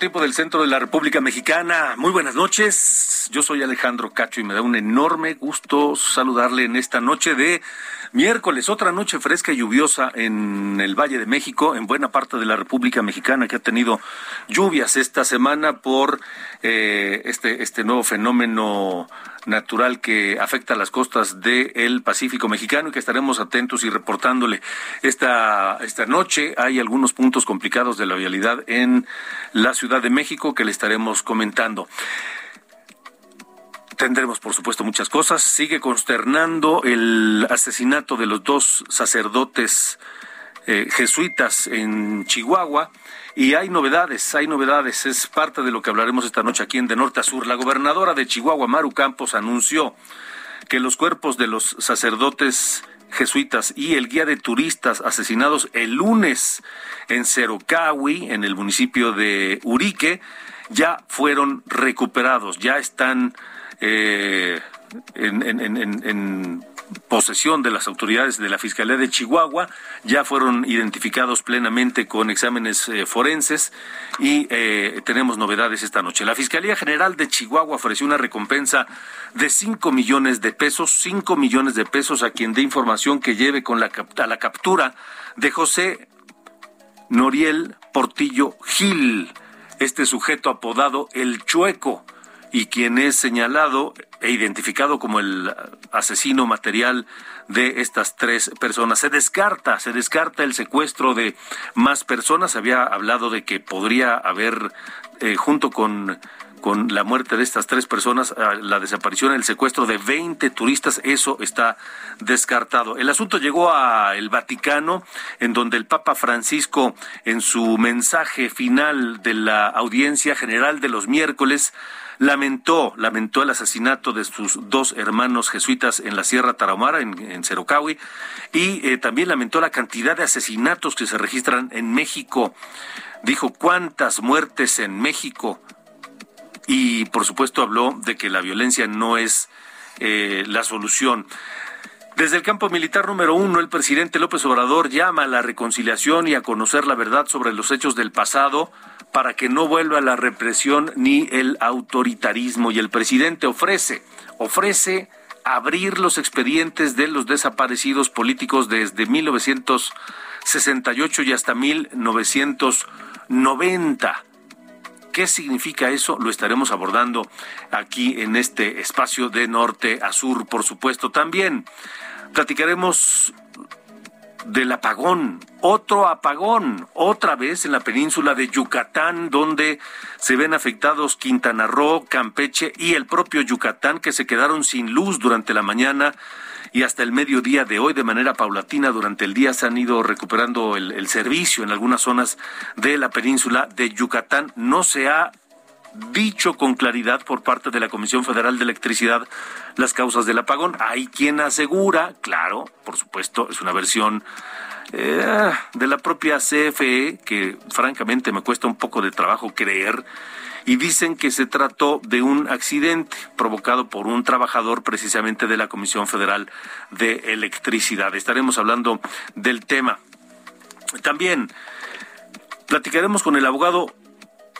Tiempo del centro de la República Mexicana. Muy buenas noches. Yo soy Alejandro Cacho y me da un enorme gusto saludarle en esta noche de miércoles, otra noche fresca y lluviosa en el Valle de México, en buena parte de la República Mexicana que ha tenido lluvias esta semana por eh, este, este nuevo fenómeno natural que afecta a las costas del Pacífico mexicano y que estaremos atentos y reportándole esta, esta noche. Hay algunos puntos complicados de la vialidad en la Ciudad de México que le estaremos comentando. Tendremos, por supuesto, muchas cosas. Sigue consternando el asesinato de los dos sacerdotes eh, jesuitas en Chihuahua. Y hay novedades, hay novedades. Es parte de lo que hablaremos esta noche aquí en De Norte a Sur. La gobernadora de Chihuahua, Maru Campos, anunció que los cuerpos de los sacerdotes jesuitas y el guía de turistas asesinados el lunes en Cerocahui, en el municipio de Urique, ya fueron recuperados, ya están eh, en, posesión de las autoridades de la Fiscalía de Chihuahua, ya fueron identificados plenamente con exámenes eh, forenses y eh, tenemos novedades esta noche. La Fiscalía General de Chihuahua ofreció una recompensa de 5 millones de pesos, 5 millones de pesos a quien dé información que lleve con la, a la captura de José Noriel Portillo Gil, este sujeto apodado El Chueco y quien es señalado e identificado como el asesino material de estas tres personas. Se descarta, se descarta el secuestro de más personas. Había hablado de que podría haber, eh, junto con con la muerte de estas tres personas, la desaparición, el secuestro de 20 turistas, eso está descartado. El asunto llegó a el Vaticano, en donde el Papa Francisco, en su mensaje final de la audiencia general de los miércoles, lamentó, lamentó el asesinato de sus dos hermanos jesuitas en la Sierra Tarahumara, en, en y eh, también lamentó la cantidad de asesinatos que se registran en México. Dijo, ¿cuántas muertes en México? Y por supuesto habló de que la violencia no es eh, la solución. Desde el campo militar número uno, el presidente López Obrador llama a la reconciliación y a conocer la verdad sobre los hechos del pasado para que no vuelva la represión ni el autoritarismo. Y el presidente ofrece, ofrece abrir los expedientes de los desaparecidos políticos desde 1968 y hasta 1990. ¿Qué significa eso? Lo estaremos abordando aquí en este espacio de norte a sur, por supuesto. También platicaremos del apagón, otro apagón, otra vez en la península de Yucatán, donde se ven afectados Quintana Roo, Campeche y el propio Yucatán, que se quedaron sin luz durante la mañana y hasta el mediodía de hoy, de manera paulatina, durante el día se han ido recuperando el, el servicio en algunas zonas de la península de Yucatán. No se ha dicho con claridad por parte de la Comisión Federal de Electricidad las causas del apagón. Hay quien asegura, claro, por supuesto, es una versión eh, de la propia CFE, que francamente me cuesta un poco de trabajo creer, y dicen que se trató de un accidente provocado por un trabajador precisamente de la Comisión Federal de Electricidad. Estaremos hablando del tema. También platicaremos con el abogado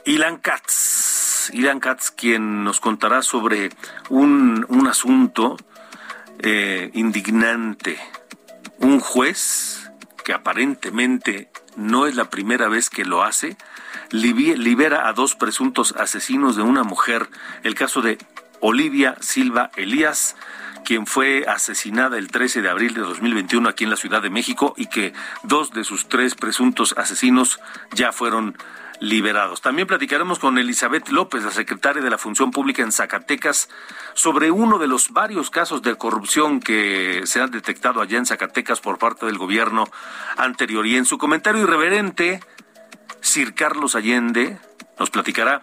Ilan Katz. Ilan Katz, quien nos contará sobre un, un asunto eh, indignante. Un juez que aparentemente no es la primera vez que lo hace, libera a dos presuntos asesinos de una mujer. El caso de Olivia Silva Elías, quien fue asesinada el 13 de abril de 2021 aquí en la Ciudad de México y que dos de sus tres presuntos asesinos ya fueron liberados. También platicaremos con Elizabeth López, la secretaria de la Función Pública en Zacatecas, sobre uno de los varios casos de corrupción que se han detectado allá en Zacatecas por parte del gobierno anterior. Y en su comentario irreverente, Sir Carlos Allende nos platicará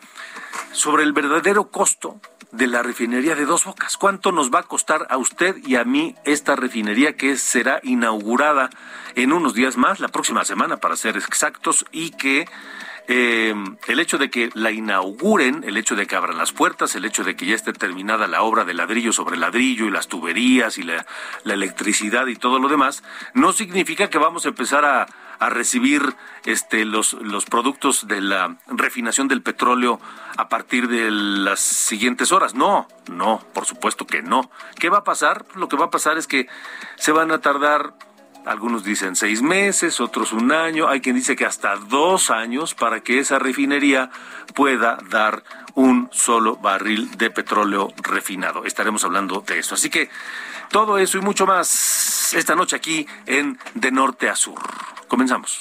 sobre el verdadero costo de la refinería de Dos Bocas. ¿Cuánto nos va a costar a usted y a mí esta refinería que será inaugurada en unos días más, la próxima semana para ser exactos, y que eh, el hecho de que la inauguren, el hecho de que abran las puertas, el hecho de que ya esté terminada la obra de ladrillo sobre ladrillo y las tuberías y la, electricidad y todo lo demás, no significa que vamos a empezar a, a recibir este, los, los productos de la refinación del petróleo a partir de las siguientes horas. No, no, por supuesto que no. ¿Qué va a pasar? Lo que va a pasar es que se van a tardar algunos dicen seis meses, otros un año, hay quien dice que hasta dos años para que esa refinería pueda dar un solo barril de petróleo refinado. Estaremos hablando de eso. Así que todo eso y mucho más esta noche aquí en De Norte a Sur. Comenzamos.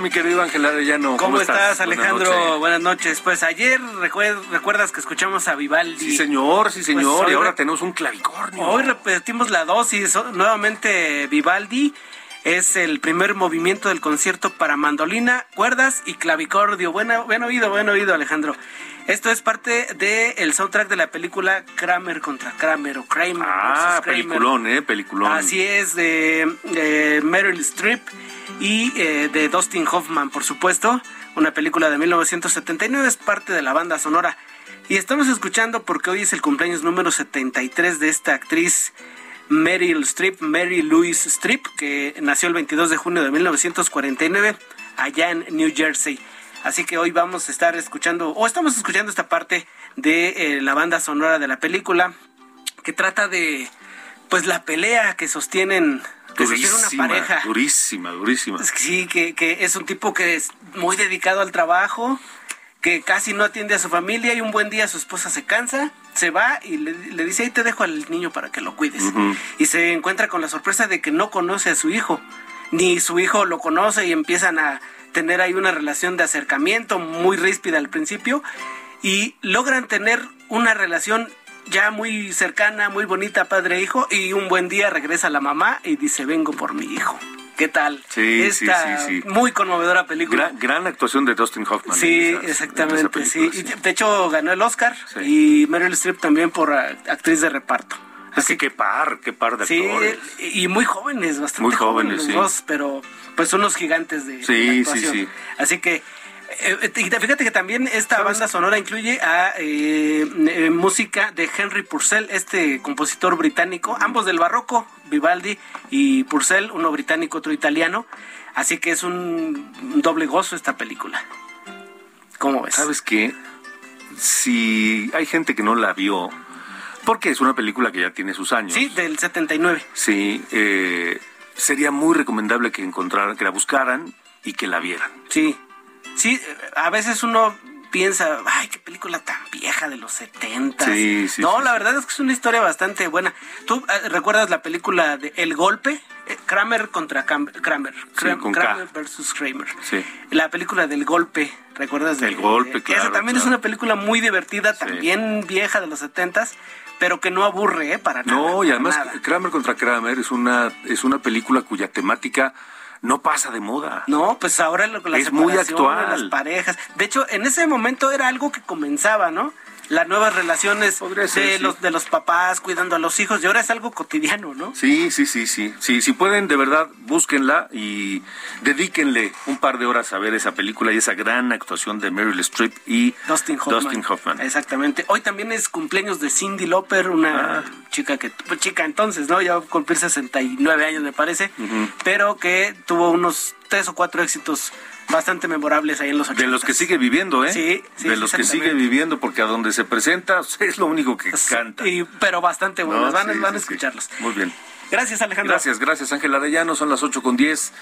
Mi querido Ángel Arellano? ¿Cómo, ¿Cómo estás, Alejandro? Buenas noches. Pues ayer recuerdas que escuchamos a Vivaldi. Sí, señor, sí, señor. Pues y ahora tenemos un clavicornio. Hoy repetimos la dosis. Nuevamente Vivaldi. Es el primer movimiento del concierto para mandolina, cuerdas y clavicordio. Buen, buen oído, buen oído, Alejandro. Esto es parte del el soundtrack de la película Kramer contra Kramer o Kramer. Ah, peliculón, eh, peliculón. Así es, de, de Meryl Streep y eh, de Dustin Hoffman, por supuesto. Una película de 1979, es parte de la banda sonora. Y estamos escuchando porque hoy es el cumpleaños número 73 de esta actriz Meryl Streep, Mary Louise Streep, que nació el 22 de junio de 1949 allá en New Jersey. Así que hoy vamos a estar escuchando, o estamos escuchando esta parte de eh, la banda sonora de la película, que trata de, pues, la pelea que sostienen durísima, una pareja. Durísima, durísima. Sí, que, que es un tipo que es muy dedicado al trabajo, que casi no atiende a su familia y un buen día su esposa se cansa, se va y le, dice, ahí te dejo al niño para que lo cuides. Y se encuentra con la sorpresa de que no conoce a su hijo, ni su hijo lo conoce y empiezan a tener ahí una relación de acercamiento muy ríspida al principio y logran tener una relación ya muy cercana, muy bonita, padre e hijo, y un buen día regresa la mamá y dice, vengo por mi hijo. ¿Qué tal? Sí, Esta sí, sí, muy conmovedora película. Gran, actuación de Dustin Hoffman. Sí, exactamente, sí. de hecho ganó el Oscar y Meryl Streep también por actriz de reparto. Así que qué par, qué par de sí, y muy jóvenes, bastante muy jóvenes, los dos, pero pues unos gigantes de, sí, Sí, sí. Así que eh, fíjate que también esta banda sonora incluye a eh, eh, música de Henry Purcell, este compositor británico, ambos del barroco, Vivaldi y Purcell, uno británico, otro italiano. Así que es un doble gozo esta película. ¿Cómo ves? ¿Sabes qué? Si hay gente que no la vio, porque es una película que ya tiene sus años. Sí, del 79. Sí, sería muy recomendable que encontraran, que la buscaran y que la vieran. Sí, sí, a veces uno piensa, ay, qué película tan vieja de los 70. Sí, sí, no, la verdad es que es una historia bastante buena. ¿Tú eh, recuerdas la película de El Golpe? eh, Kramer contra Kramer, Kramer, Kramer versus Kramer. Sí. La película del golpe, ¿recuerdas? El golpe, claro. Esa también es una película muy divertida, también vieja de los setentas, pero que no aburre, ¿eh? Para nada. No, y además Kramer contra Kramer es una, es una película cuya temática no pasa de moda. No, pues ahora lo, la es muy actual. las parejas. De hecho, en ese momento era algo que comenzaba, ¿no? Las nuevas relaciones de, los, de los papás cuidando a los hijos, y ahora es algo cotidiano, ¿no? Sí, sí, sí, sí. sí si pueden, de verdad, búsquenla y dedíquenle un par de horas a ver esa película y esa gran actuación de Meryl Streep y Dustin Hoffman. Exactamente. Hoy también es cumpleaños de Cindy Lauper, una ah. chica que, pues, chica entonces, ¿no? Ya va a cumplir 69 años, me parece, pero que tuvo unos tres o cuatro éxitos bastante memorables ahí en los 80. De los que sigue viviendo, ¿eh? Sí, sí De los que sigue viviendo, porque a donde se presenta es lo único que canta. pero bastante buenos, van, a escucharlos. Muy bien. Gracias, Alejandro. Gracias, gracias, Ángel Arellano. Son las 8 con 10.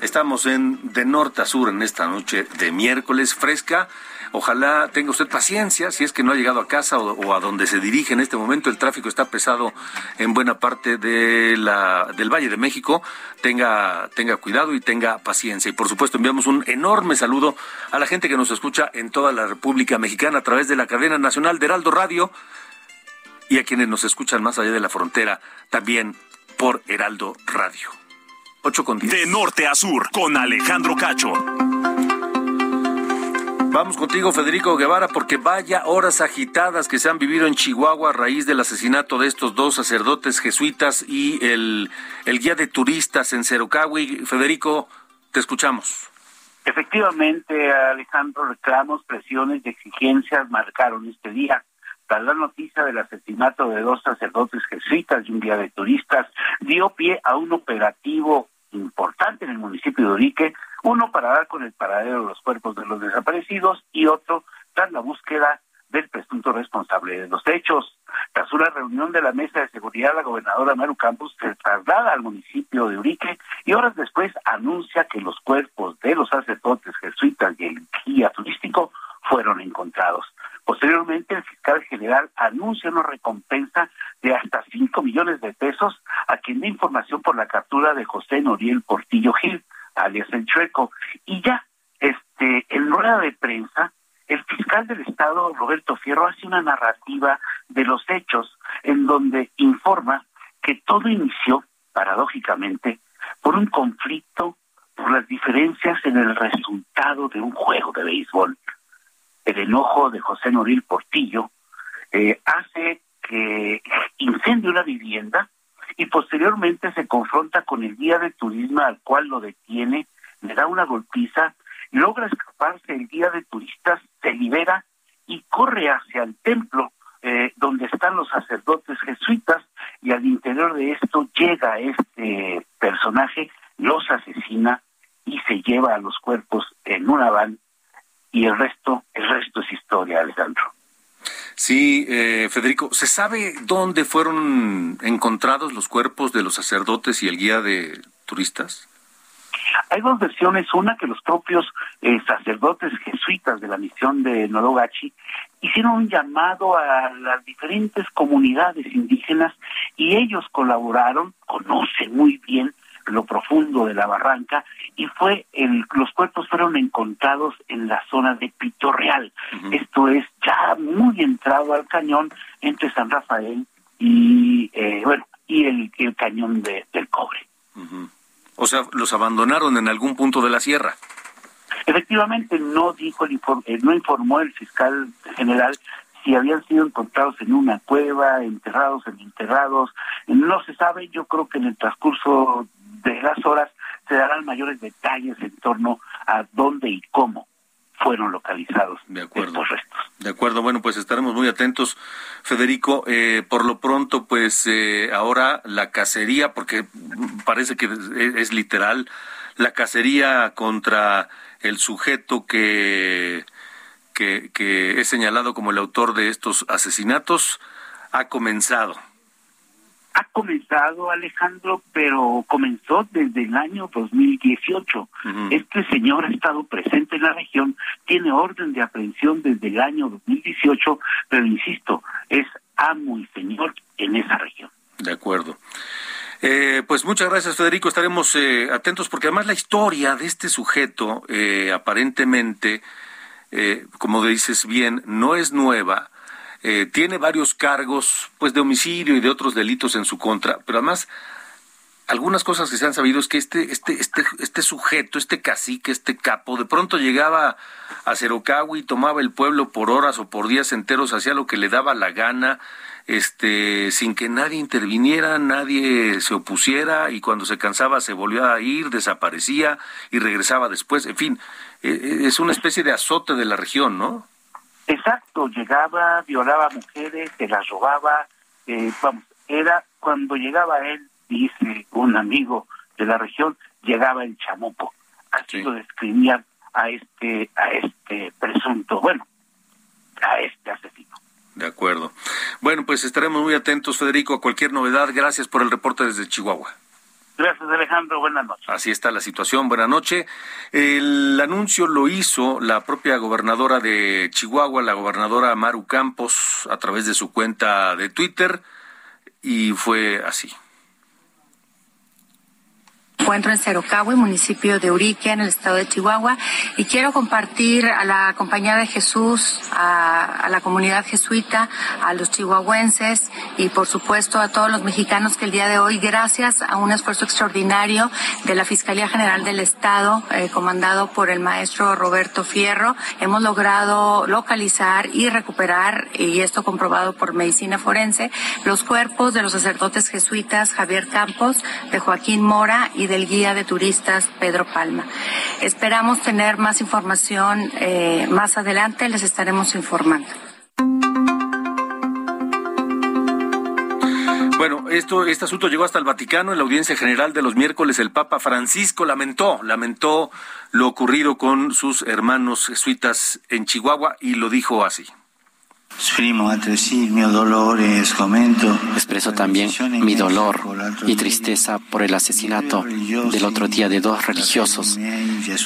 Estamos en de norte a sur en esta noche de miércoles fresca. Ojalá tenga usted paciencia si es que no ha llegado a casa o, a donde se dirige en este momento. El tráfico está pesado en buena parte de la, del Valle de México. Tenga, tenga cuidado y tenga paciencia. Y por supuesto enviamos un enorme saludo a la gente que nos escucha en toda la República Mexicana a través de la cadena nacional de Heraldo Radio y a quienes nos escuchan más allá de la frontera también por Heraldo Radio. 8 con 10. De norte a sur con Alejandro Cacho. Vamos contigo, Federico Guevara, porque vaya horas agitadas que se han vivido en Chihuahua a raíz del asesinato de estos dos sacerdotes jesuitas y el, el guía de turistas en Cerocahui. Federico, te escuchamos. Efectivamente, Alejandro, reclamos, presiones y exigencias marcaron este día. Tras la noticia del asesinato de dos sacerdotes jesuitas y un guía de turistas, dio pie a un operativo importante en el municipio de Urique, uno para dar con el paradero de los cuerpos de los desaparecidos y otro tras la búsqueda del presunto responsable de los hechos. Tras una reunión de la mesa de seguridad, la gobernadora Maru Campos se traslada al municipio de Urique y horas después anuncia que los cuerpos de los sacerdotes jesuitas y el guía turístico fueron encontrados. Posteriormente, el fiscal general anuncia una recompensa de hasta 5 millones de pesos a quien dé información por la captura de José Noriel Portillo Gil, alias El Chueco. Y ya, este, en rueda de prensa, el fiscal del Estado, Roberto Fierro, hace una narrativa de los hechos en donde informa que todo inició, paradójicamente, por un conflicto por las diferencias en el resultado de un juego de béisbol. El enojo de José Noril Portillo eh, hace que incendie una vivienda y posteriormente se confronta con el guía de turismo al cual lo detiene, le da una golpiza, logra escaparse el guía de turistas, se libera y corre hacia el templo eh, donde están los sacerdotes jesuitas y al interior de esto llega este personaje, los asesina y se lleva a los cuerpos en una van y el resto, el resto es historia, Alejandro. Sí, eh, Federico, ¿se sabe dónde fueron encontrados los cuerpos de los sacerdotes y el guía de turistas? Hay dos versiones, una que los propios eh, sacerdotes jesuitas de la misión de Norogachi hicieron un llamado a las diferentes comunidades indígenas y ellos colaboraron, conocen muy bien lo profundo de la barranca y fue el, los cuerpos fueron encontrados en la zona de Pito Real. Esto es ya muy entrado al cañón entre San Rafael y eh, bueno y el, el cañón de, del cobre. O sea, los abandonaron en algún punto de la sierra. Efectivamente, no dijo el informe, eh, no informó el fiscal general si habían sido encontrados en una cueva, enterrados, en enterrados, no se sabe, yo creo que en el transcurso de las horas se darán mayores detalles en torno a dónde y cómo fueron localizados de acuerdo. estos restos. De acuerdo, bueno, pues estaremos muy atentos, Federico. Eh, por lo pronto, pues eh, ahora la cacería, porque parece que es, literal, la cacería contra el sujeto que, que, que es señalado como el autor de estos asesinatos ha comenzado ha comenzado, Alejandro, pero comenzó desde el año 2018. Este señor ha estado presente en la región, tiene orden de aprehensión desde el año 2018, pero insisto, es amo y señor en esa región. De acuerdo. Eh, pues muchas gracias, Federico. Estaremos eh, atentos porque además la historia de este sujeto eh, aparentemente, como dices bien, no es nueva. Tiene varios cargos, pues, de homicidio y de otros delitos en su contra, pero además algunas cosas que se han sabido es que este, este, este, este sujeto, este cacique, este capo, de pronto llegaba a Cerocahui y tomaba el pueblo por horas o por días enteros, hacía lo que le daba la gana, este, sin que nadie interviniera, nadie se opusiera y cuando se cansaba se volvió a ir, desaparecía y regresaba después. En fin, e, e, es una especie de azote de la región, ¿no? Exacto, llegaba, violaba mujeres, se las robaba, eh, vamos, era cuando llegaba él, dice un amigo de la región, llegaba el chamuco. Así lo describían a este, a este presunto, bueno, a este asesino. De acuerdo. Bueno, pues estaremos muy atentos, Federico, a cualquier novedad. Gracias por el reporte desde Chihuahua. Gracias, Alejandro. Buenas noches. Así está la situación. Buenas noches. El anuncio lo hizo la propia gobernadora de Chihuahua, la gobernadora Maru Campos, a través de su cuenta de Twitter, y fue así encuentro en Cerocahue, municipio de Urique, en el estado de Chihuahua, y quiero compartir a la Compañía de Jesús, a, la comunidad jesuita, a los chihuahuenses y por supuesto a todos los mexicanos que el día de hoy, gracias a un esfuerzo extraordinario de la Fiscalía General del Estado, eh, comandado por el maestro Roberto Fierro, hemos logrado localizar y recuperar, y esto comprobado por medicina forense, los cuerpos de los sacerdotes jesuitas Javier Campos, de Joaquín Mora y de del guía de turistas Pedro Palma. Esperamos tener más información eh, más adelante, les estaremos informando. Bueno, esto, este asunto llegó hasta el Vaticano. En la audiencia general de los miércoles, el Papa Francisco lamentó, lamentó lo ocurrido con sus hermanos jesuitas en Chihuahua y lo dijo así. Expreso también mi dolor y tristeza por el asesinato del otro día de dos religiosos,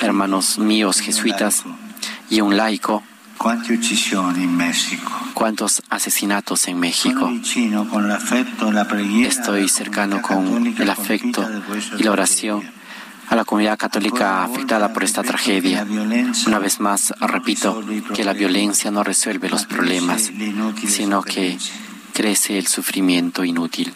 hermanos míos jesuitas y un laico. ¿Cuántos asesinatos en México? Estoy cercano con el afecto y la oración a la comunidad católica afectada por esta tragedia. Una vez más, repito que la violencia no resuelve los problemas, sino que crece el sufrimiento inútil.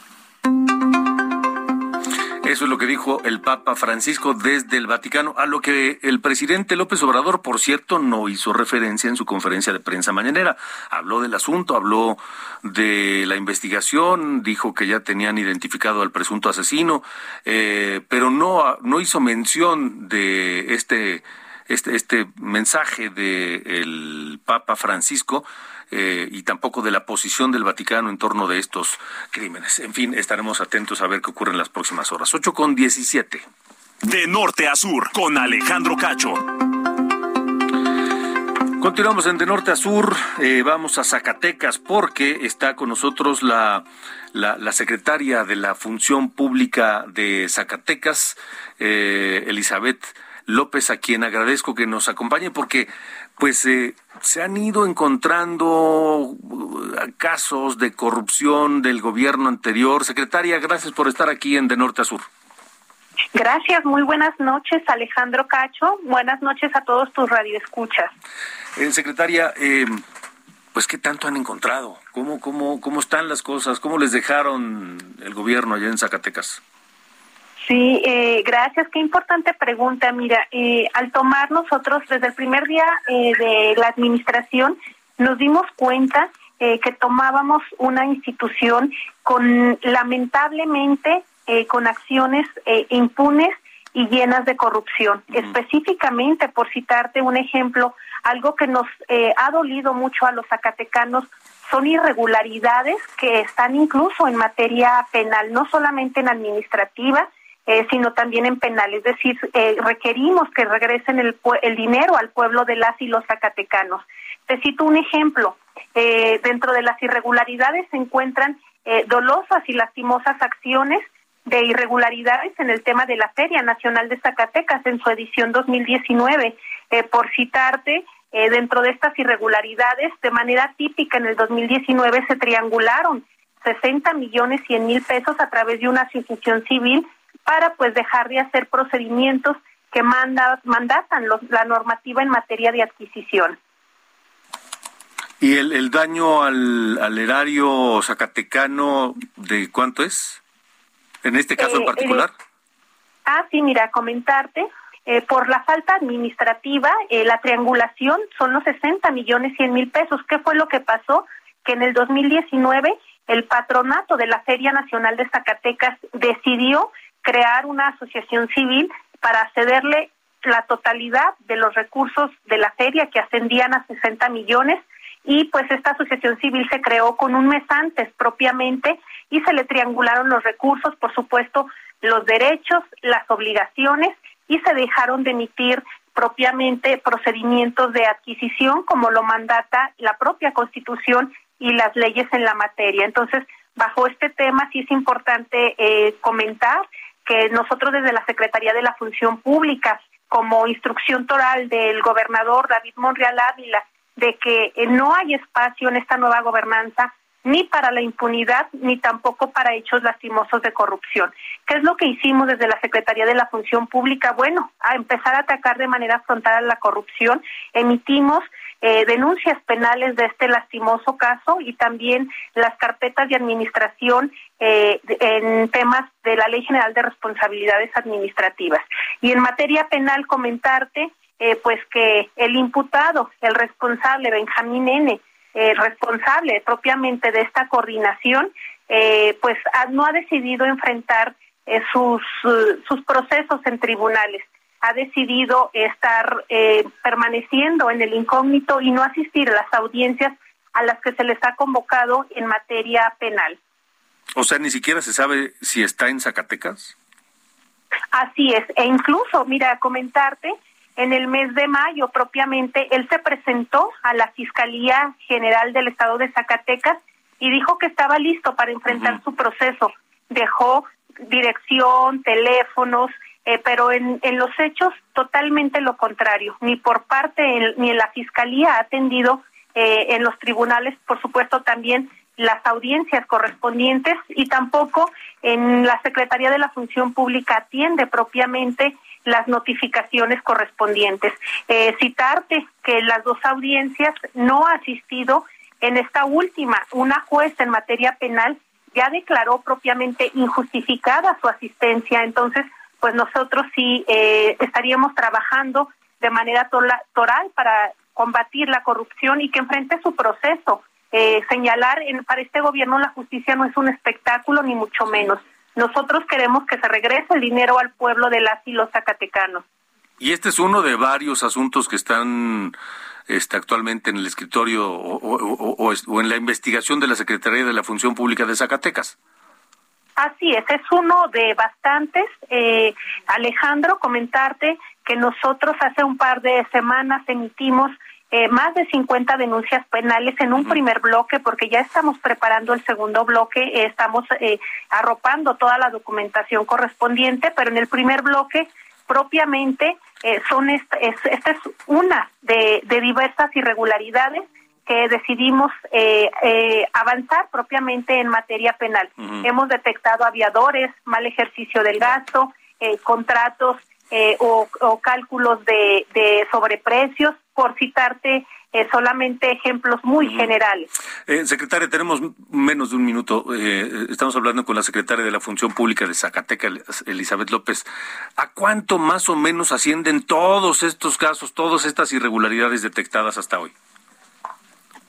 Eso es lo que dijo el Papa Francisco desde el Vaticano, a lo que el presidente López Obrador, por cierto, no hizo referencia en su conferencia de prensa mañanera. Habló del asunto, habló de la investigación, dijo que ya tenían identificado al presunto asesino, eh, pero no, no hizo mención de este, este, este mensaje del Papa Francisco eh, y tampoco de la posición del Vaticano en torno de estos crímenes. En fin, estaremos atentos a ver qué ocurre en las próximas horas. 8 con 17. De norte a sur, con Alejandro Cacho. Continuamos en De Norte a Sur, eh, vamos a Zacatecas porque está con nosotros la, la, secretaria de la Función Pública de Zacatecas, eh, Elizabeth López, a quien agradezco que nos acompañe porque pues eh, se han ido encontrando uh, casos de corrupción del gobierno anterior. Secretaria, gracias por estar aquí en De Norte a Sur. Gracias, muy buenas noches, Alejandro Cacho. Buenas noches a todos tus radioescuchas. Eh, secretaria, eh, pues qué tanto han encontrado, cómo cómo cómo están las cosas, cómo les dejaron el gobierno allá en Zacatecas. Sí, eh, gracias. Qué importante pregunta. Mira, eh, al tomar nosotros desde el primer día eh, de la administración, nos dimos cuenta eh, que tomábamos una institución con, lamentablemente, eh, con acciones eh, impunes y llenas de corrupción. Específicamente, por citarte un ejemplo, algo que nos ha dolido mucho a los zacatecanos son irregularidades que están incluso en materia penal, no solamente en administrativa, eh, sino también en penal. Es decir, eh, requerimos que regresen el, el dinero al pueblo de las y los zacatecanos. Te cito un ejemplo. Eh, dentro de las irregularidades se encuentran eh, dolosas y lastimosas acciones de irregularidades en el tema de la Feria Nacional de Zacatecas en su edición 2019. Eh, por citarte, dentro de estas irregularidades, de manera típica en el 2019 se triangularon 60 millones 100 mil pesos a través de una asociación civil para pues dejar de hacer procedimientos que manda, mandatan los, la normativa en materia de adquisición. ¿Y el, el daño al, al, erario zacatecano de cuánto es? En este caso en eh, particular. ah, sí, mira, comentarte. Eh, por la falta administrativa, eh, la triangulación son los 60 millones 100 mil pesos. ¿Qué fue lo que pasó? Que en el 2019 el patronato de la Feria Nacional de Zacatecas decidió crear una asociación civil para cederle la totalidad de los recursos de la feria que ascendían a 60 millones y pues esta asociación civil se creó con un mes antes propiamente y se le triangularon los recursos, por supuesto, los derechos, las obligaciones y se dejaron de emitir propiamente procedimientos de adquisición como lo mandata la propia Constitución y las leyes en la materia. Entonces, bajo este tema sí es importante eh, comentar que nosotros desde la Secretaría de la Función Pública, como instrucción toral del gobernador David Monreal Ávila, de que eh, no hay espacio en esta nueva gobernanza ni para la impunidad ni tampoco para hechos lastimosos de corrupción. ¿Qué es lo que hicimos desde la Secretaría de la Función Pública? Bueno, a empezar a atacar de manera frontal la corrupción. Emitimos eh, denuncias penales de este lastimoso caso y también las carpetas de administración eh, en temas de la Ley General de Responsabilidades Administrativas. Y en materia penal comentarte eh, pues que el imputado, el responsable Benjamín N., eh, responsable propiamente de esta coordinación, eh, pues no ha decidido enfrentar eh, sus, sus procesos en tribunales. Ha decidido estar permaneciendo en el incógnito y no asistir a las audiencias a las que se les ha convocado en materia penal. O sea, ni siquiera se sabe si está en Zacatecas. Así es, e incluso, mira, comentarte en el mes de mayo propiamente, él se presentó a la Fiscalía General del Estado de Zacatecas y dijo que estaba listo para enfrentar su proceso. Dejó dirección, teléfonos, eh, pero en, en los hechos totalmente lo contrario. Ni por parte ni en la Fiscalía ha atendido eh, en los tribunales, por supuesto, también las audiencias correspondientes y tampoco en la Secretaría de la Función Pública atiende propiamente las notificaciones correspondientes. Eh, citarte que las dos audiencias no ha asistido en esta última. Una juez en materia penal ya declaró propiamente injustificada su asistencia. Entonces, pues nosotros sí eh, estaríamos trabajando de manera toral para combatir la corrupción y que enfrente su proceso. Eh, señalar en, para este gobierno la justicia no es un espectáculo ni mucho menos. Nosotros queremos que se regrese el dinero al pueblo de las y los zacatecanos. Y este es uno de varios asuntos que están este, actualmente en el escritorio o, en la investigación de la Secretaría de la Función Pública de Zacatecas. Así es, es uno de bastantes. Eh, Alejandro, comentarte que nosotros hace un par de semanas emitimos eh, más de 50 denuncias penales en un primer bloque, porque ya estamos preparando el segundo bloque, eh, estamos eh, arropando toda la documentación correspondiente, pero en el primer bloque propiamente son esta es, esta es una de, de diversas irregularidades que decidimos avanzar propiamente en materia penal. Hemos detectado aviadores, mal ejercicio del gasto, contratos o, o, cálculos de, de sobreprecios por citarte eh, solamente ejemplos muy generales. Eh, secretaria, tenemos menos de un minuto. Eh, estamos hablando con la secretaria de la Función Pública de Zacatecas, Elizabeth López. ¿A cuánto más o menos ascienden todos estos casos, todas estas irregularidades detectadas hasta hoy?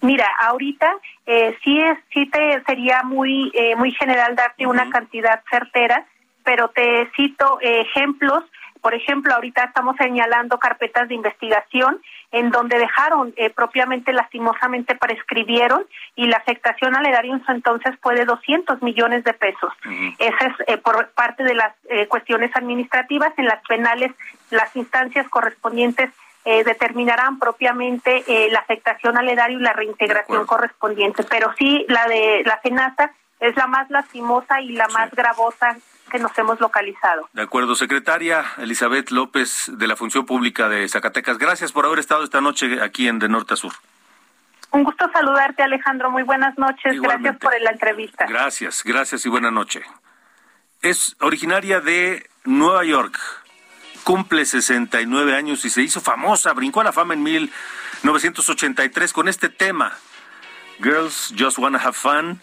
Mira, ahorita eh, sí es, sí te sería muy eh, muy general darte una cantidad certera, pero te cito ejemplos. Por ejemplo, ahorita estamos señalando carpetas de investigación en donde dejaron eh, propiamente lastimosamente prescribieron y la afectación al erario en su entonces fue de 200 millones de pesos. Esa es eh, por parte de las eh, cuestiones administrativas. En las penales, las instancias correspondientes determinarán propiamente la afectación al erario y la reintegración correspondiente. Pero sí, la de la FENASA es la más lastimosa y la más gravosa que nos hemos localizado. De acuerdo, secretaria Elizabeth López de la Función Pública de Zacatecas, gracias por haber estado esta noche aquí en De Norte a Sur. Un gusto saludarte, Alejandro. Muy buenas noches. Igualmente. Gracias por la entrevista. Gracias, gracias y buena noche. Es originaria de Nueva York. Cumple 69 años y se hizo famosa. Brincó a la fama en 1983 con este tema. Girls Just Wanna Have Fun.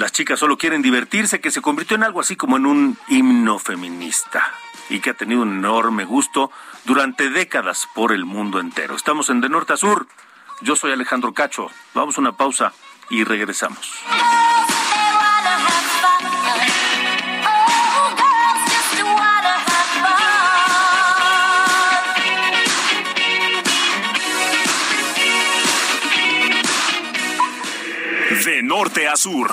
Las chicas solo quieren divertirse, que se convirtió en algo así como en un himno feminista y que ha tenido un enorme gusto durante décadas por el mundo entero. Estamos en De Norte a Sur. Yo soy Alejandro Cacho. Vamos a una pausa y regresamos. De norte a sur.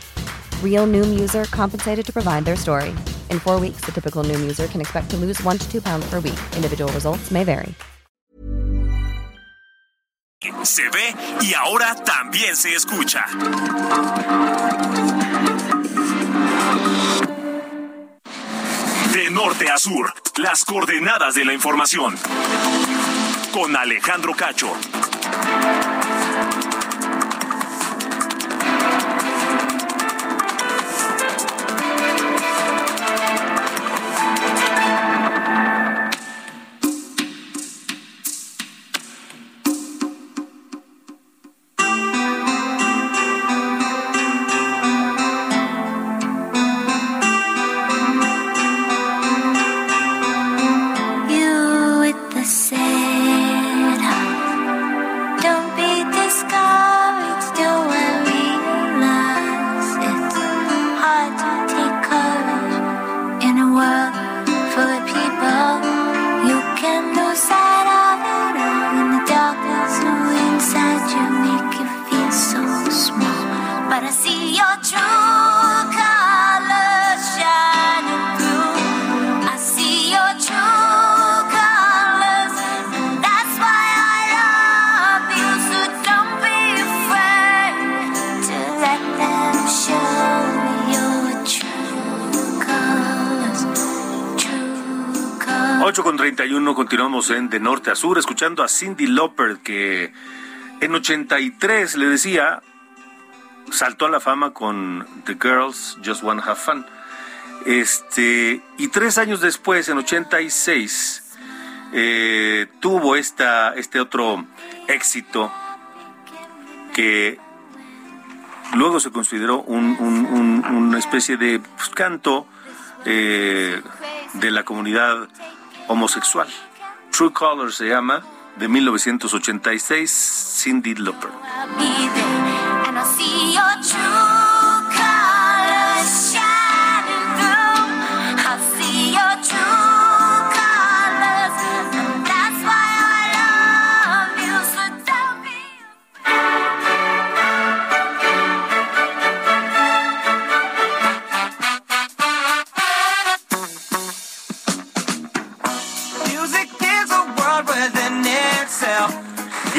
Real Noom user compensated to provide their story. In four weeks, the typical Noom user can expect to lose one to two pounds per week. Individual results may vary. Se ve y ahora también se escucha. De norte a sur, las coordenadas de la información. Con Alejandro Cacho. 8 con 31 continuamos en De Norte a Sur escuchando a Cindy Lauper que en 83 le decía saltó a la fama con The Girls Just Wanna Have Fun. Este, y tres años después, en 86, eh, tuvo esta, este otro éxito que luego se consideró un- un- un- una especie de pues, canto eh, de la comunidad homosexual. True Colors se llama, de 1986, Cindy Lauper.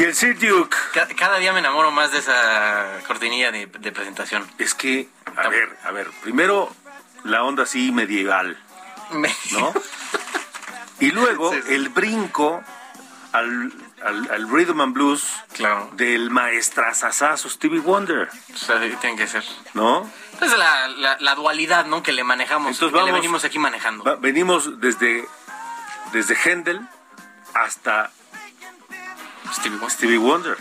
Y el Sir Duke. Ca- Cada día me enamoro más de esa cortinilla de, de presentación. Es que, a ver, a ver, primero la onda así medieval, ¿no? Y luego Sí, sí. el brinco al, al, al rhythm and blues Claro. del maestrazazazo Stevie Wonder, O sea, tiene que ser. ¿no? Entonces la, la, la dualidad, ¿no? Que le manejamos, Entonces que le vamos- venimos aquí manejando. Va- venimos desde, desde Händel hasta Stevie Wonder. Stevie Wonder.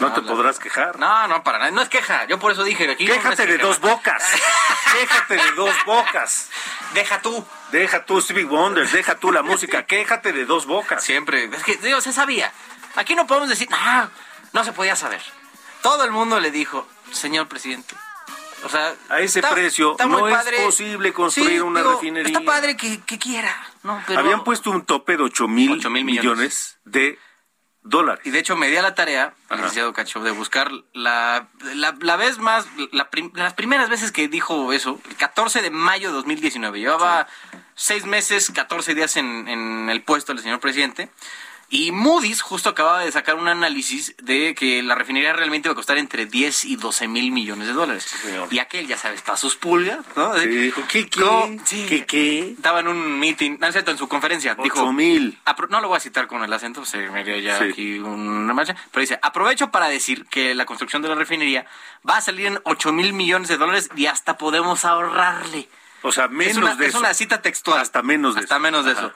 No te podrás quejar. No, no, para nada. No es queja. Yo por eso dije aquí. no Quéjate de dos bocas. Quéjate de dos bocas. Deja tú. Deja tú Stevie Wonder, deja tú la música. Quéjate de dos bocas. Siempre. Es que, digo, se sabía. Aquí no podemos decir, no, no se podía saber. Todo el mundo le dijo, señor presidente. O sea, A ese está- precio está no es posible construir Sí, una digo, refinería. Está padre que, que quiera, ¿no? Pero, Habían puesto un tope de 8 mil Ocho mil millones. millones. de dólares. Y de hecho me di a la tarea, licenciado Cacho, de buscar la, la, la vez más, la prim- las primeras veces que dijo eso, el 14 de mayo de 2019. Llevaba seis meses, 14 días en, en el puesto del señor presidente. Y Moody's justo acababa de sacar un análisis de que la refinería realmente iba a costar entre 10 y 12 mil millones de dólares. y aquel, ya sabes, sus pulgas, ¿no? Sí, dijo, ¿qué, qué? ¿Cómo? Sí. ¿Qué, qué? Estaba en un meeting, no es cierto, en su conferencia. dijo, Ocho mil. No lo voy a citar con el acento, se me haría ya aquí una marcha, pero dice, aprovecho para decir que la construcción de la refinería va a salir en 8 mil millones de dólares y hasta podemos ahorrarle. O sea, menos es una, de es eso. una cita textual. Hasta menos de Hasta eso. menos de Ajá. eso.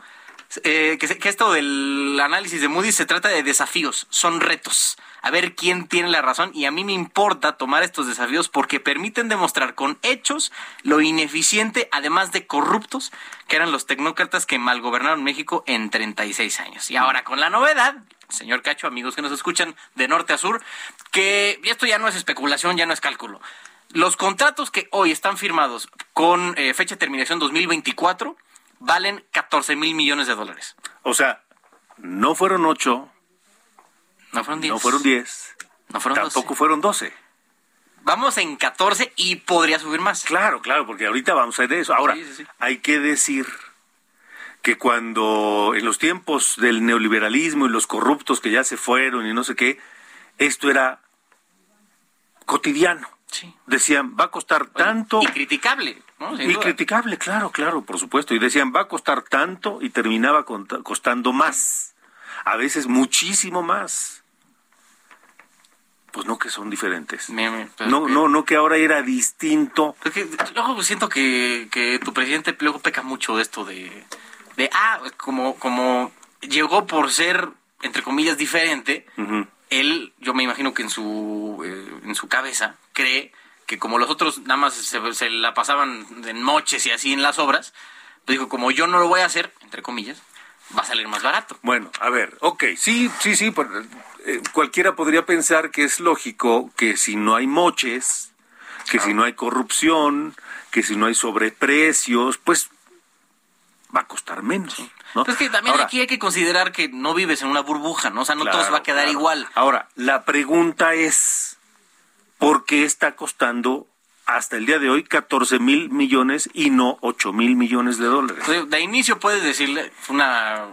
Eh, que, esto del análisis de Moody's se trata de desafíos, son retos. A ver quién tiene la razón y a mí me importa tomar estos desafíos porque permiten demostrar con hechos lo ineficiente, además de corruptos, que eran los tecnócratas que malgobernaron México en 36 años. Y ahora con la novedad, señor Cacho, amigos que nos escuchan de norte a sur, que esto ya no es especulación, ya no es cálculo. Los contratos que hoy están firmados con eh, fecha de terminación 2024 valen 14 mil millones de dólares. O sea, no fueron 8, No fueron 10. no fueron 10, No fueron tampoco 12. fueron 12. Vamos en 14 y podría subir más. Claro, claro, porque ahorita vamos a ir de eso. Ahora, Sí, sí, sí. hay que decir que cuando en los tiempos del neoliberalismo y los corruptos que ya se fueron y no sé qué, esto era cotidiano. Sí. Decían, va a costar Oye, tanto Y criticable, y criticable, claro, claro, por supuesto. Y decían, va a costar tanto y terminaba costando más. A veces muchísimo más. Pues no que son diferentes. Pero No, que- no, no que ahora era distinto. Es que luego siento que, que tu presidente luego peca mucho de esto de, de ah, como, como llegó por ser, entre comillas, diferente, él, yo me imagino que en su, eh, en su cabeza, cree que como los otros nada más se, se la pasaban en noches y así en las obras, pues dijo, como yo no lo voy a hacer, entre comillas, va a salir más barato. Bueno, a ver, ok, sí, sí, sí, pues, eh, cualquiera podría pensar que es lógico que si no hay moches, que si no hay corrupción, que si no hay sobreprecios, pues va a costar menos. ¿no? Pero es que también Ahora, aquí hay que considerar que no vives en una burbuja, ¿no? O sea, no todo se va a quedar claro. igual. Ahora, la pregunta es, ¿por qué está costando hasta el día de hoy 14 mil millones y no 8 mil millones de dólares? Pues, De inicio puedes decirle, fue una,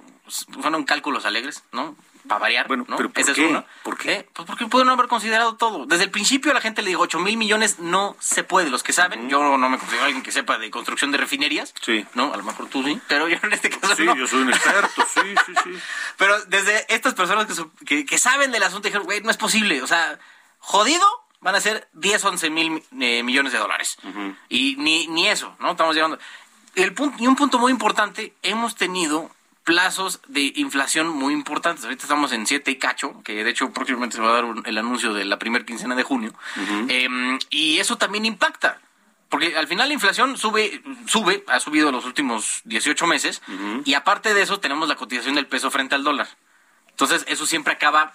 fueron cálculos alegres, ¿no? Para variar, Bueno, ¿no? pero ¿por Ese es qué? uno. ¿Por qué? Eh, Pues porque pueden haber considerado todo. Desde el principio la gente le dijo, 8 mil millones no se puede. Los que saben, yo no me considero alguien que sepa de construcción de refinerías. Sí. ¿No? A lo mejor tú sí, pero yo en este caso Sí, no. yo soy un experto, sí, sí, sí. Pero desde estas personas que, que saben del asunto dijeron, güey, no es posible. O sea, jodido van a ser 10, 11 mil eh, millones de dólares. Y ni, ni eso, ¿no? Estamos llegando. El punto, y un punto muy importante, hemos tenido plazos de inflación muy importantes. Ahorita estamos en 7 y cacho, que de hecho próximamente se va a dar un- el anuncio de la primera quincena de junio. Em, y eso también impacta. Porque al final la inflación sube, sube, ha subido los últimos 18 meses, y aparte de eso tenemos la cotización del peso frente al dólar. Entonces eso siempre acaba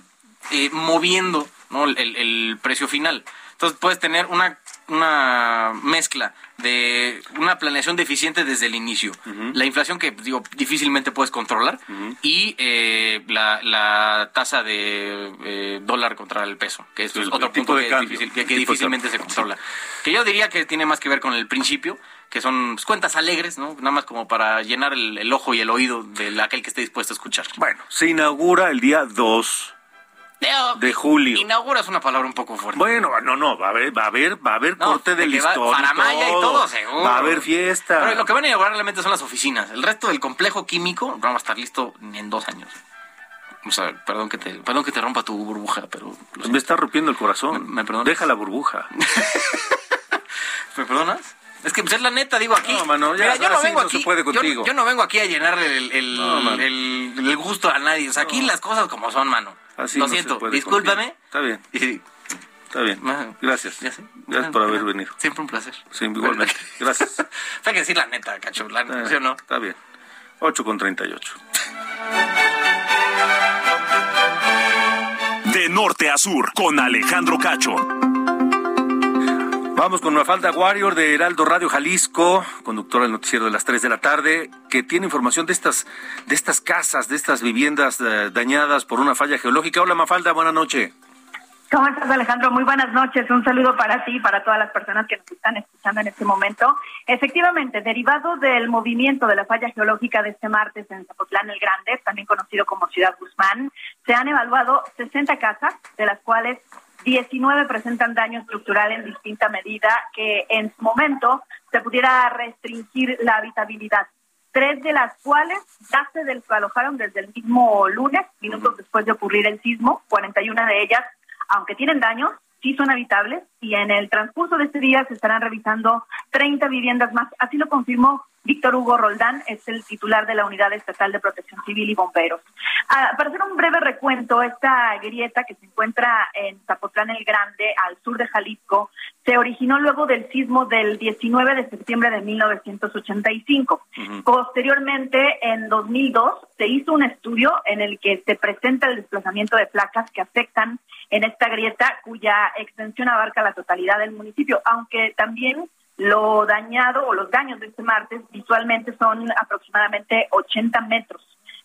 eh, moviendo ¿no? el, el- precio final. Entonces puedes tener una, una mezcla de una planeación deficiente desde el inicio. La inflación que digo difícilmente puedes controlar y eh, la, la tasa de eh, dólar contra el peso, que es el otro punto de que, cambio. difícil- que- de difícilmente se controla. Que yo diría que tiene más que ver con el principio, que son pues, cuentas alegres, ¿no? Nada más como para llenar el, el ojo y el oído de aquel que esté dispuesto a escuchar. Bueno, se inaugura el día 2 Digo, de julio. Inaugura es una palabra un poco fuerte. Bueno, no, no, va a haber, va a haber, va a haber No, corte de de que va- listón faramaya y todo, seguro. Va a haber fiesta. Pero lo que van a inaugurar realmente son las oficinas. El resto del complejo químico no va a estar listo en dos años. O sea, perdón que te, perdón que te rompa tu burbuja, pero... Me está rompiendo el corazón. ¿Me- me perdonas? Deja la burbuja. ¿Me perdonas? Es que pues es la neta, digo aquí. No, mano, ya, Mira, yo no vengo no aquí. puede yo- no vengo aquí a llenarle el, el, No, mano. el- el gusto a nadie. O sea, aquí las cosas como son, mano. Así Lo no se siento, puede discúlpame. Está bien, está bien. Gracias. Ya sé. Gracias por haber venido. Siempre un placer. Sí, igualmente. Gracias. Hay que decir la neta, cacho. La, Eh, ¿Sí o no? Está bien. 8 con 38. De norte a sur, con Alejandro Cacho. Vamos con Mafalda Warrior de Heraldo Radio Jalisco, conductora del noticiero de las 3 de la tarde, que tiene información de estas, de estas casas, de estas viviendas eh, dañadas por una falla geológica. Hola Mafalda, buena noche. ¿Cómo estás, Alejandro? Muy buenas noches. Un saludo para ti y para todas las personas que nos están escuchando en este momento. Efectivamente, derivado del movimiento de la falla geológica de este martes en Zapotlán el Grande, también conocido como Ciudad Guzmán, se han evaluado 60 casas, de las cuales 19 presentan daño estructural en distinta medida que en su momento se pudiera restringir la habitabilidad. Tres de las cuales ya se desalojaron desde el mismo lunes, minutos después de ocurrir el sismo, 41 de ellas aunque tienen daños, sí son habitables y en el transcurso de este día se estarán revisando 30 viviendas más. Así lo confirmó Víctor Hugo Roldán, es el titular de la Unidad Estatal de Protección Civil y Bomberos. Ah, para hacer un breve recuento, esta grieta que se encuentra en Zapotlán el Grande, al sur de Jalisco, se originó luego del sismo del 19 de septiembre de 1985. Posteriormente, en 2002, se hizo un estudio en el que se presenta el desplazamiento de placas que afectan en esta grieta, cuya extensión abarca la totalidad del municipio, aunque también lo dañado o los daños de este martes visualmente son aproximadamente 80 metros.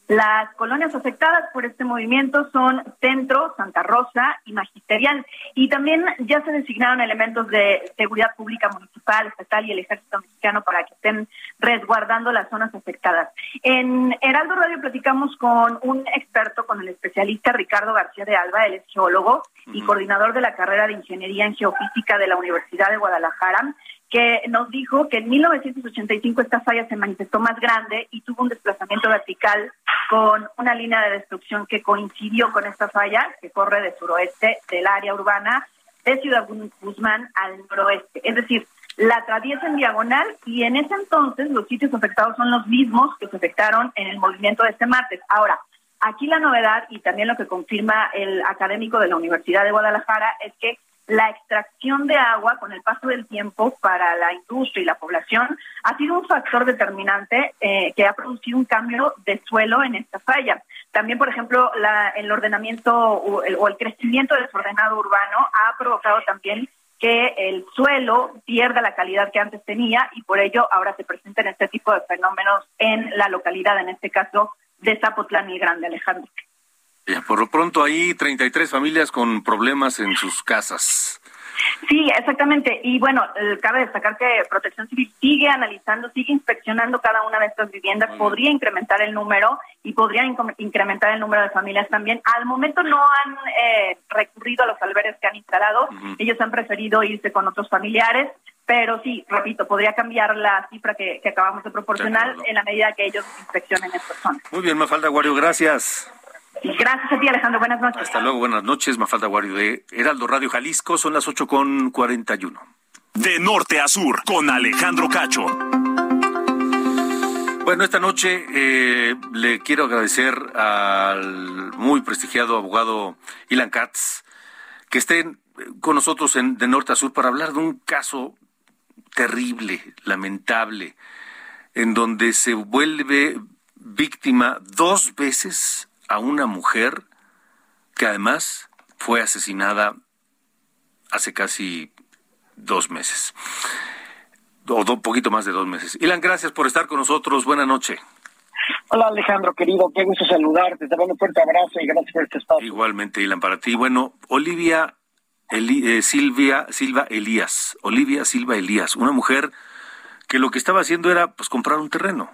Las colonias afectadas por este movimiento son Centro, Santa Rosa y Magisterial. Y también ya se designaron elementos de seguridad pública municipal, estatal y el ejército mexicano para que estén resguardando las zonas afectadas. En Heraldo Radio platicamos con un experto, con el especialista Ricardo García de Alba, él es geólogo y coordinador de la carrera de Ingeniería en Geofísica de la Universidad de Guadalajara que nos dijo que en 1985 esta falla se manifestó más grande y tuvo un desplazamiento vertical con una línea de destrucción que coincidió con esta falla que corre de suroeste del área urbana de Ciudad Guzmán al noroeste. Es decir, la atraviesa en diagonal y en ese entonces los sitios afectados son los mismos que se afectaron en el movimiento de este martes. Ahora, aquí la novedad y también lo que confirma el académico de la Universidad de Guadalajara es que la extracción de agua con el paso del tiempo para la industria y la población ha sido un factor determinante eh, que ha producido un cambio de suelo en esta falla. También, por ejemplo, la, el ordenamiento o el, o el crecimiento desordenado urbano ha provocado también que el suelo pierda la calidad que antes tenía y por ello ahora se presentan este tipo de fenómenos en la localidad, en este caso de Zapotlán y Grande, Alejandro. Ya, por lo pronto hay 33 familias con problemas en sus casas. Sí, exactamente. Y bueno, eh, cabe destacar que Protección Civil sigue analizando, sigue inspeccionando cada una de estas viviendas. Podría incrementar el número y podría incrementar el número de familias también. Al momento no han eh, recurrido a los albergues que han instalado. Ellos han preferido irse con otros familiares. Pero sí, repito, podría cambiar la cifra que, que acabamos de proporcionar en la medida que ellos inspeccionen estas zonas. Muy bien, Mafalda Guario, gracias. Y gracias a ti, Alejandro. Buenas noches. Hasta luego, buenas noches, Mafalda Guario de Heraldo Radio Jalisco, son las 8 con 41. De norte a sur, con Alejandro Cacho. Bueno, esta noche eh, le quiero agradecer al muy prestigiado abogado Ilan Katz que estén con nosotros en, de norte a sur para hablar de un caso terrible, lamentable, en donde se vuelve víctima dos veces a una mujer que además fue asesinada hace casi dos meses o un poquito más de dos meses. Ilan, gracias por estar con nosotros. Buenas noches. Hola Alejandro, querido, qué gusto saludarte. Te mando un fuerte abrazo y gracias por este espacio. Igualmente, Ilan, para ti. Bueno, Olivia Eli- eh, Silvia Silva Elías, Olivia Silva Elías, una mujer que lo que estaba haciendo era pues comprar un terreno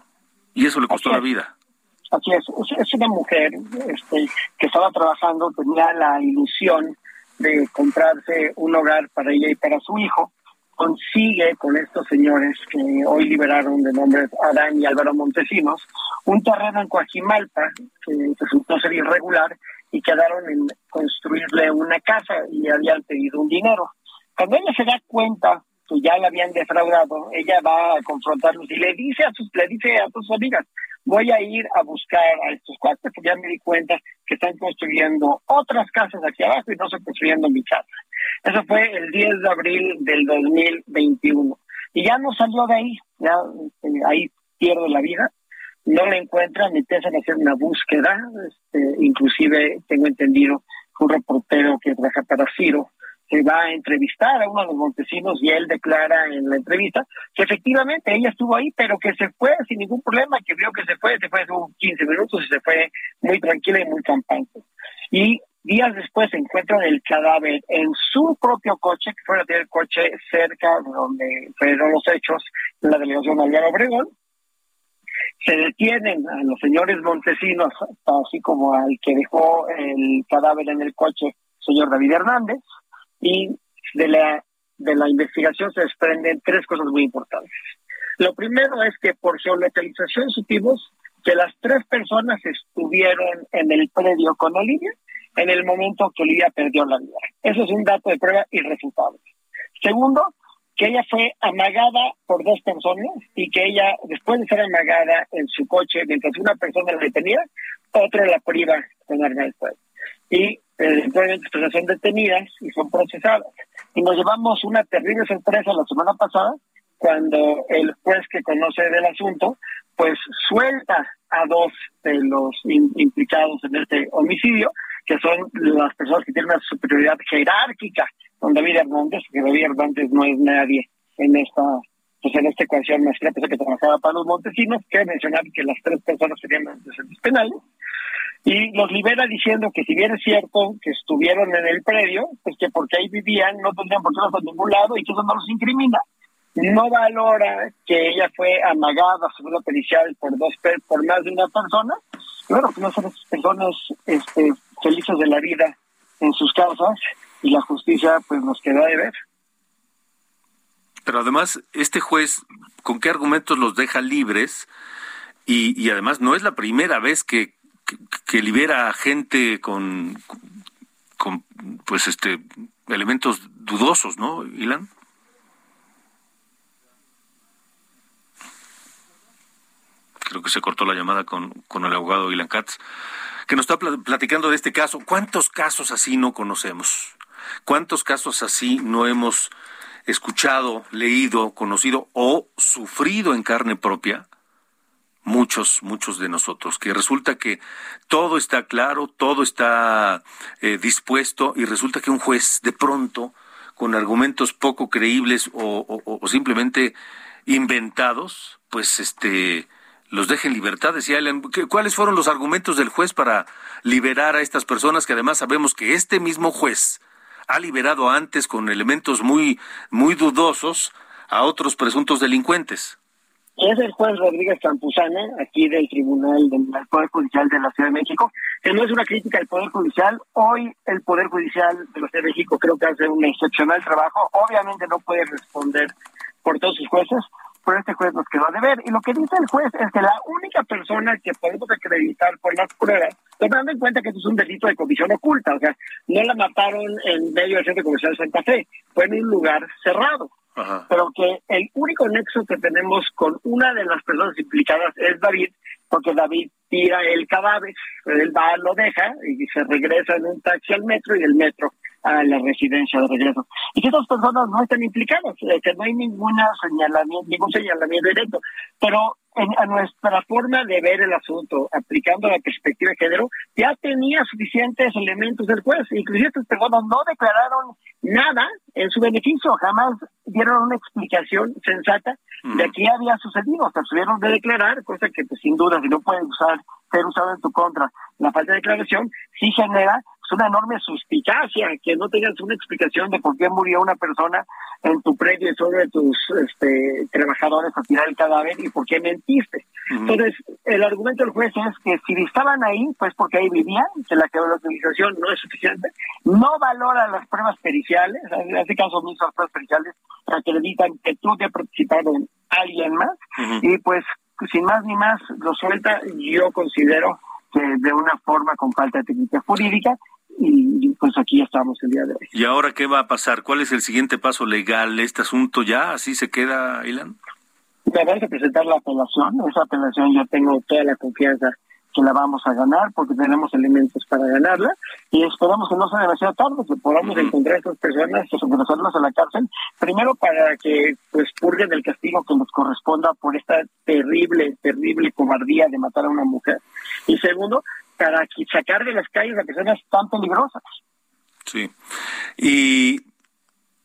y eso le costó la vida. Así es, es- una mujer este, que estaba trabajando, tenía la ilusión de comprarse un hogar para ella y para su hijo. Consigue con estos señores que hoy liberaron de nombre Adán y Álvaro Montesinos un terreno en Coajimalpa que resultó ser irregular y quedaron en construirle una casa y habían pedido un dinero. Cuando ella se da cuenta que ya la habían defraudado, ella va a confrontarlos y le dice a sus, le dice a sus amigas, voy a ir a buscar a estos cuates porque ya me di cuenta que están construyendo otras casas aquí abajo y no estoy construyendo mi casa. Eso fue el 10 de abril del 2021. Y ya no salió de ahí, ya este, ahí pierde la vida, no la encuentran, empiezan a hacer una búsqueda, este, inclusive tengo entendido un reportero que trabaja para Ciro se va a entrevistar a uno de los montesinos y él declara en la entrevista que efectivamente ella estuvo ahí, pero que se fue sin ningún problema, que vio que se fue, se fue hace 15 minutos y se fue muy tranquila y muy campante. Y días después se encuentra el cadáver en su propio coche, que fue el coche cerca de donde fueron los hechos la delegación Álvaro Obregón. Se detienen a los señores Montesinos, así como al que dejó el cadáver en el coche, señor David Hernández y de la, de la investigación se desprenden tres cosas muy importantes. Lo primero es que por geolocalización supimos que las tres personas estuvieron en el predio con Olivia en el momento que Olivia perdió la vida. Eso es un dato de prueba irrefutable. Segundo, que ella fue amagada por dos personas y que ella, después de ser amagada en su coche, mientras una persona la detenía, otra la priva con arma de fuego. Y eventualmente pues, son detenidas y son procesadas. Y nos llevamos una terrible sorpresa la semana pasada cuando el juez que conoce del asunto pues suelta a dos de los implicados en este homicidio, que son las personas que tienen una superioridad jerárquica con David Hernández, que David Hernández no es nadie en esta pues en esta ecuación nuestra que trabajaba para los montesinos, que mencionar que las tres personas tenían antecedentes penales, y los libera diciendo que si bien es cierto que estuvieron en el predio, pues que porque ahí vivían no tendrían por qué ir a ningún lado y que eso no los incrimina. No valora que ella fue amagada, según la pericial, por dos por más de una persona. Bueno, que no son personas este, felices de la vida en sus casas y la justicia pues nos queda de ver. Pero además, este juez, ¿con qué argumentos los deja libres? Y, y además no es la primera vez que, que, libera a gente con, con, pues, este, elementos dudosos, ¿no, Ilan? Creo que se cortó la llamada con, con el abogado Ilan Katz, que nos está platicando de este caso. ¿Cuántos casos así no conocemos? ¿Cuántos casos así no hemos escuchado, leído, conocido o sufrido en carne propia? Muchos, muchos de nosotros, que resulta que todo está claro, todo está eh, dispuesto y resulta que un juez de pronto, con argumentos poco creíbles o, simplemente inventados, pues este los deja en libertad. Decía ¿cuáles fueron los argumentos del juez para liberar a estas personas que además sabemos que este mismo juez ha liberado antes con elementos muy, muy dudosos a otros presuntos delincuentes? Es el juez Rodríguez Campuzana, aquí del Tribunal del Poder Judicial de la Ciudad de México, que no es una crítica al Poder Judicial. Hoy el Poder Judicial de la Ciudad de México creo que hace un excepcional trabajo. Obviamente no puede responder por todos sus jueces, pero este juez nos quedó a deber. Y lo que dice el juez es que la única persona que podemos acreditar por las pruebas, tomando en cuenta que esto es un delito de comisión oculta, o sea, no la mataron en medio del centro comercial de Santa Fe, fue en un lugar cerrado pero que el único nexo que tenemos con una de las personas implicadas es David, porque David tira el cadáver, él va, lo deja y se regresa en un taxi al metro y el metro a la residencia de regreso. Y que estas personas no están implicadas, eh, que no hay ninguna señalamiento, ningún señalamiento directo. Pero en, a nuestra forma de ver el asunto, aplicando la perspectiva de género, ya tenía suficientes elementos del juez. Inclusive estas personas no declararon nada en su beneficio, jamás dieron una explicación sensata de qué había sucedido. Sea, tuvieron de declarar, cosa que pues, sin duda, si no puede usar, ser usado en tu contra, la falta de declaración, sí genera una enorme suspicacia que no tengas una explicación de por qué murió una persona en tu predio y sobre tus este, trabajadores a tirar el cadáver y por qué mentiste. Entonces, el argumento del juez es que si estaban ahí, pues porque ahí vivían, que la utilización no es suficiente, no valora las pruebas periciales, en este caso mis pruebas periciales acreditan que tú te has participado en alguien más, y pues sin más ni más lo suelta, yo considero que de una forma con falta de técnica jurídica y pues aquí estamos el día de hoy. ¿Y ahora qué va a pasar? ¿Cuál es el siguiente paso legal? ¿Este asunto ya así se queda, Ilan? Debemos de presentar la apelación. Esa apelación yo tengo toda la confianza que la vamos a ganar porque tenemos elementos para ganarla y esperamos que no sea demasiado tarde, que podamos encontrar a estas personas, ingresarlas a la cárcel, primero para que pues purguen el castigo que nos corresponda por esta terrible, terrible cobardía de matar a una mujer y segundo, para sacar de las calles a personas tan peligrosas. Sí. Y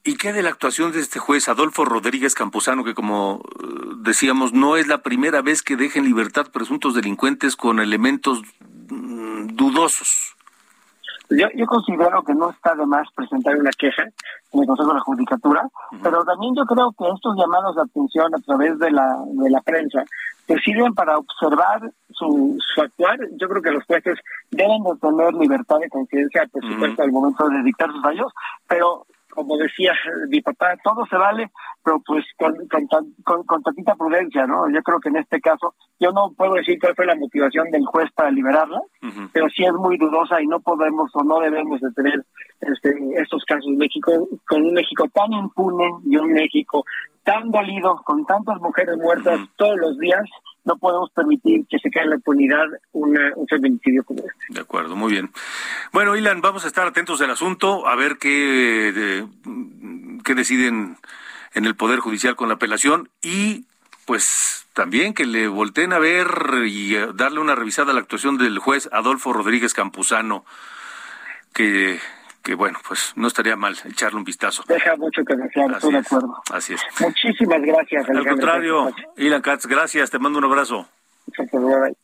¿Y qué de la actuación de este juez Adolfo Rodríguez Campuzano, que como eh, decíamos, no es la primera vez que deja en libertad presuntos delincuentes con elementos mm, dudosos? Yo, yo considero que no está de más presentar una queja en el Consejo de la Judicatura, pero también yo creo que estos llamados de atención a través de la, de la prensa pues sirven para observar su, su actuar. Yo creo que los jueces deben de tener libertad de conciencia, por supuesto, al momento de dictar sus fallos, pero como decía mi papá, todo se vale, pero pues con, con, con, tantita prudencia, ¿no? Yo creo que en este caso, yo no puedo decir cuál fue la motivación del juez para liberarla, pero sí es muy dudosa y no podemos o no debemos de tener este, estos casos. México, con un México tan impune y un México tan dolido, con tantas mujeres muertas todos los días, no podemos permitir que se caiga en la impunidad una, un feminicidio como este. De acuerdo, muy bien. Bueno, Ilan, vamos a estar atentos del asunto, a ver qué, qué deciden en el Poder Judicial con la apelación y pues también que le volteen a ver y darle una revisada a la actuación del juez Adolfo Rodríguez Campuzano, que que bueno, pues no estaría mal echarle un vistazo. Deja mucho que desear, estoy de acuerdo. Así es. Muchísimas gracias. Al contrario, Ilan Katz, gracias, te mando un abrazo.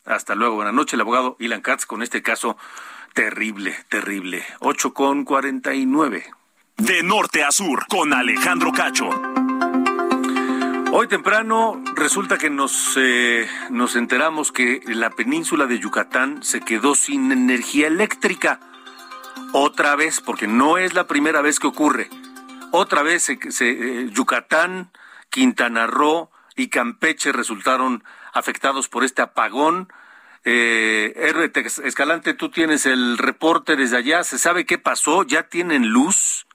Hasta luego, buenas noches, el abogado Ilan Katz con este caso terrible, terrible. 8 con 49. De norte a sur, con Alejandro Cacho. Hoy temprano resulta que nos, eh, nos enteramos que la península de Yucatán se quedó sin energía eléctrica otra vez, porque no es la primera vez que ocurre. Otra vez se, eh, Yucatán, Quintana Roo y Campeche resultaron afectados por este apagón. Eh, RT Escalante, tú tienes el reporte desde allá. ¿Se sabe qué pasó? ¿Ya tienen luz?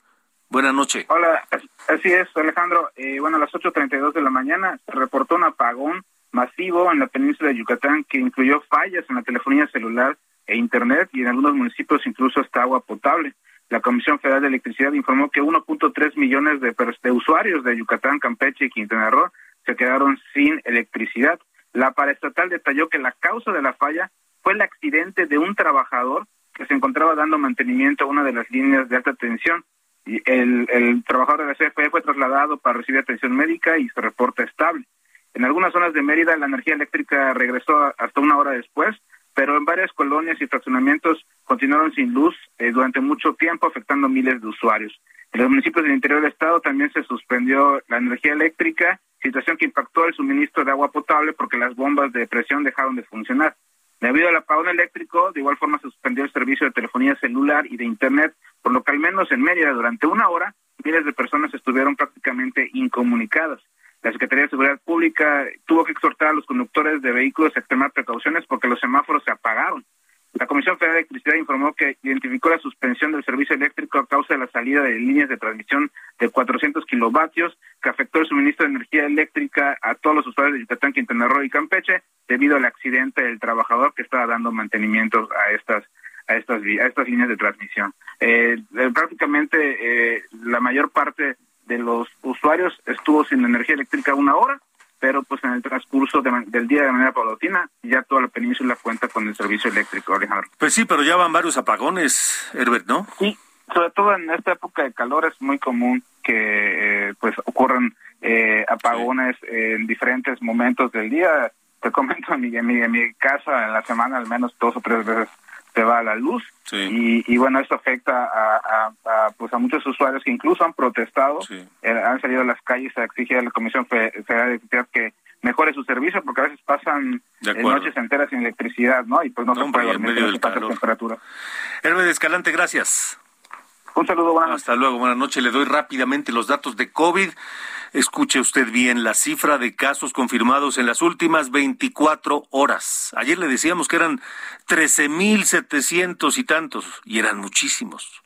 Buenas noches. Hola, así es, Alejandro. Eh, bueno, a las 8.32 de la mañana se reportó un apagón masivo en la península de Yucatán que incluyó fallas en la telefonía celular e Internet y en algunos municipios incluso hasta agua potable. La Comisión Federal de Electricidad informó que 1.3 millones de, de usuarios de Yucatán, Campeche y Quintana Roo se quedaron sin electricidad. La paraestatal detalló que la causa de la falla fue el accidente de un trabajador que se encontraba dando mantenimiento a una de las líneas de alta tensión. Y el, el trabajador de la CFE fue trasladado para recibir atención médica y se reporta estable. En algunas zonas de Mérida la energía eléctrica regresó hasta una hora después, pero en varias colonias y fraccionamientos continuaron sin luz eh, durante mucho tiempo, afectando miles de usuarios. En los municipios del interior del estado también se suspendió la energía eléctrica, situación que impactó el suministro de agua potable porque las bombas de presión dejaron de funcionar. Debido al apagón eléctrico, de igual forma se suspendió el servicio de telefonía celular y de Internet, por lo que al menos en Mérida durante una hora miles de personas estuvieron prácticamente incomunicadas. La Secretaría de Seguridad Pública tuvo que exhortar a los conductores de vehículos a extremar precauciones porque los semáforos se apagaron. La Comisión Federal de Electricidad informó que identificó la suspensión del servicio eléctrico a causa de la salida de líneas de transmisión de 400 kilovatios que afectó el suministro de energía eléctrica a todos los usuarios de Yucatán, Quintana Roo y Campeche debido al accidente del trabajador que estaba dando mantenimiento a estas a estas a estas líneas de transmisión. Eh, eh, prácticamente eh, la mayor parte de los usuarios estuvo sin energía eléctrica una hora, pero pues en el transcurso del día de manera paulatina ya toda la península cuenta con el servicio eléctrico, Alejandro. Pues sí, pero ya van varios apagones, Herbert, ¿no? Sí, sobre todo en esta época de calor es muy común que eh, pues ocurran eh, apagones en diferentes momentos del día. Te comento en mi, en mi casa en la semana al menos dos o tres veces se va a la luz. Y, bueno esto afecta a, pues a muchos usuarios que incluso han protestado. Eh, han salido a las calles a exigir a la Comisión Federal de Electricidad que mejore su servicio porque a veces pasan eh, noches enteras sin electricidad no y pues no, se puede dormir medio del temperatura. Hermes Escalante gracias un saludo hasta luego buenas noches le doy rápidamente los datos de COVID Escuche usted bien la cifra de casos confirmados en las últimas 24 horas. Ayer le decíamos que eran 13.700 y tantos, y eran muchísimos.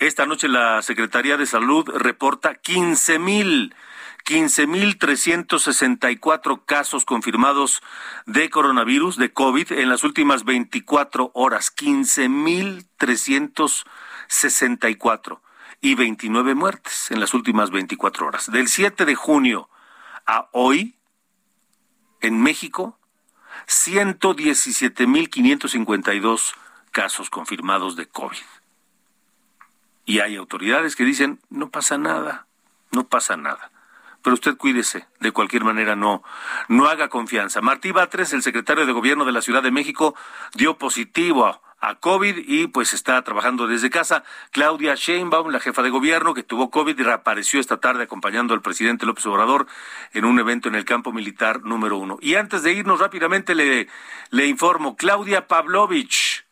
Esta noche la Secretaría de Salud reporta 15.000 15.364 casos confirmados de coronavirus, de COVID, en las últimas 24 horas. 15.364 y 29 muertes en las últimas 24 horas. Del 7 de junio a hoy, en México, 117.552 casos confirmados de COVID. Y hay autoridades que dicen, no pasa nada, no pasa nada. Pero usted cuídese, de cualquier manera no, no haga confianza. Martí Batres, el secretario de Gobierno de la Ciudad de México, dio positivo a a COVID y pues está trabajando desde casa. Claudia Sheinbaum, la jefa de gobierno que tuvo COVID y reapareció esta tarde acompañando al presidente López Obrador en un evento en el campo militar número uno. Y antes de irnos rápidamente le, le informo, Claudia Pavlovich,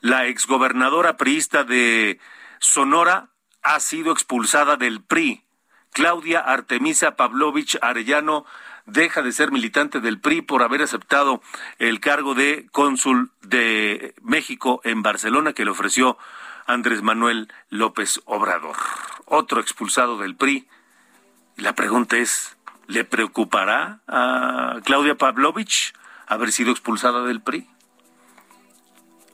la exgobernadora priista de Sonora, ha sido expulsada del PRI. Claudia Artemisa Pavlovich Arellano deja de ser militante del PRI por haber aceptado el cargo de cónsul de México en Barcelona que le ofreció Andrés Manuel López Obrador. Otro expulsado del PRI. La pregunta es, ¿le preocupará a Claudia Pavlovich haber sido expulsada del PRI?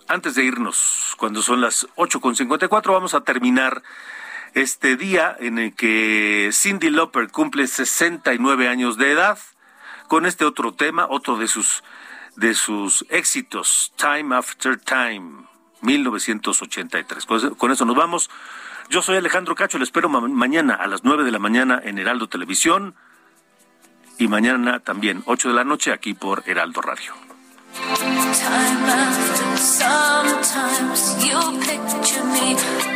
Antes de irnos, cuando son las 8.54, vamos a terminar este día en el que Cindy Lauper cumple 69 años de edad, con este otro tema, otro de sus, de sus éxitos, Time After Time, 1983. Con eso nos vamos. Yo soy Alejandro Cacho, le espero mañana a las 9 de la mañana en Heraldo Televisión y mañana también 8 de la noche aquí por Heraldo Radio. Sometimes you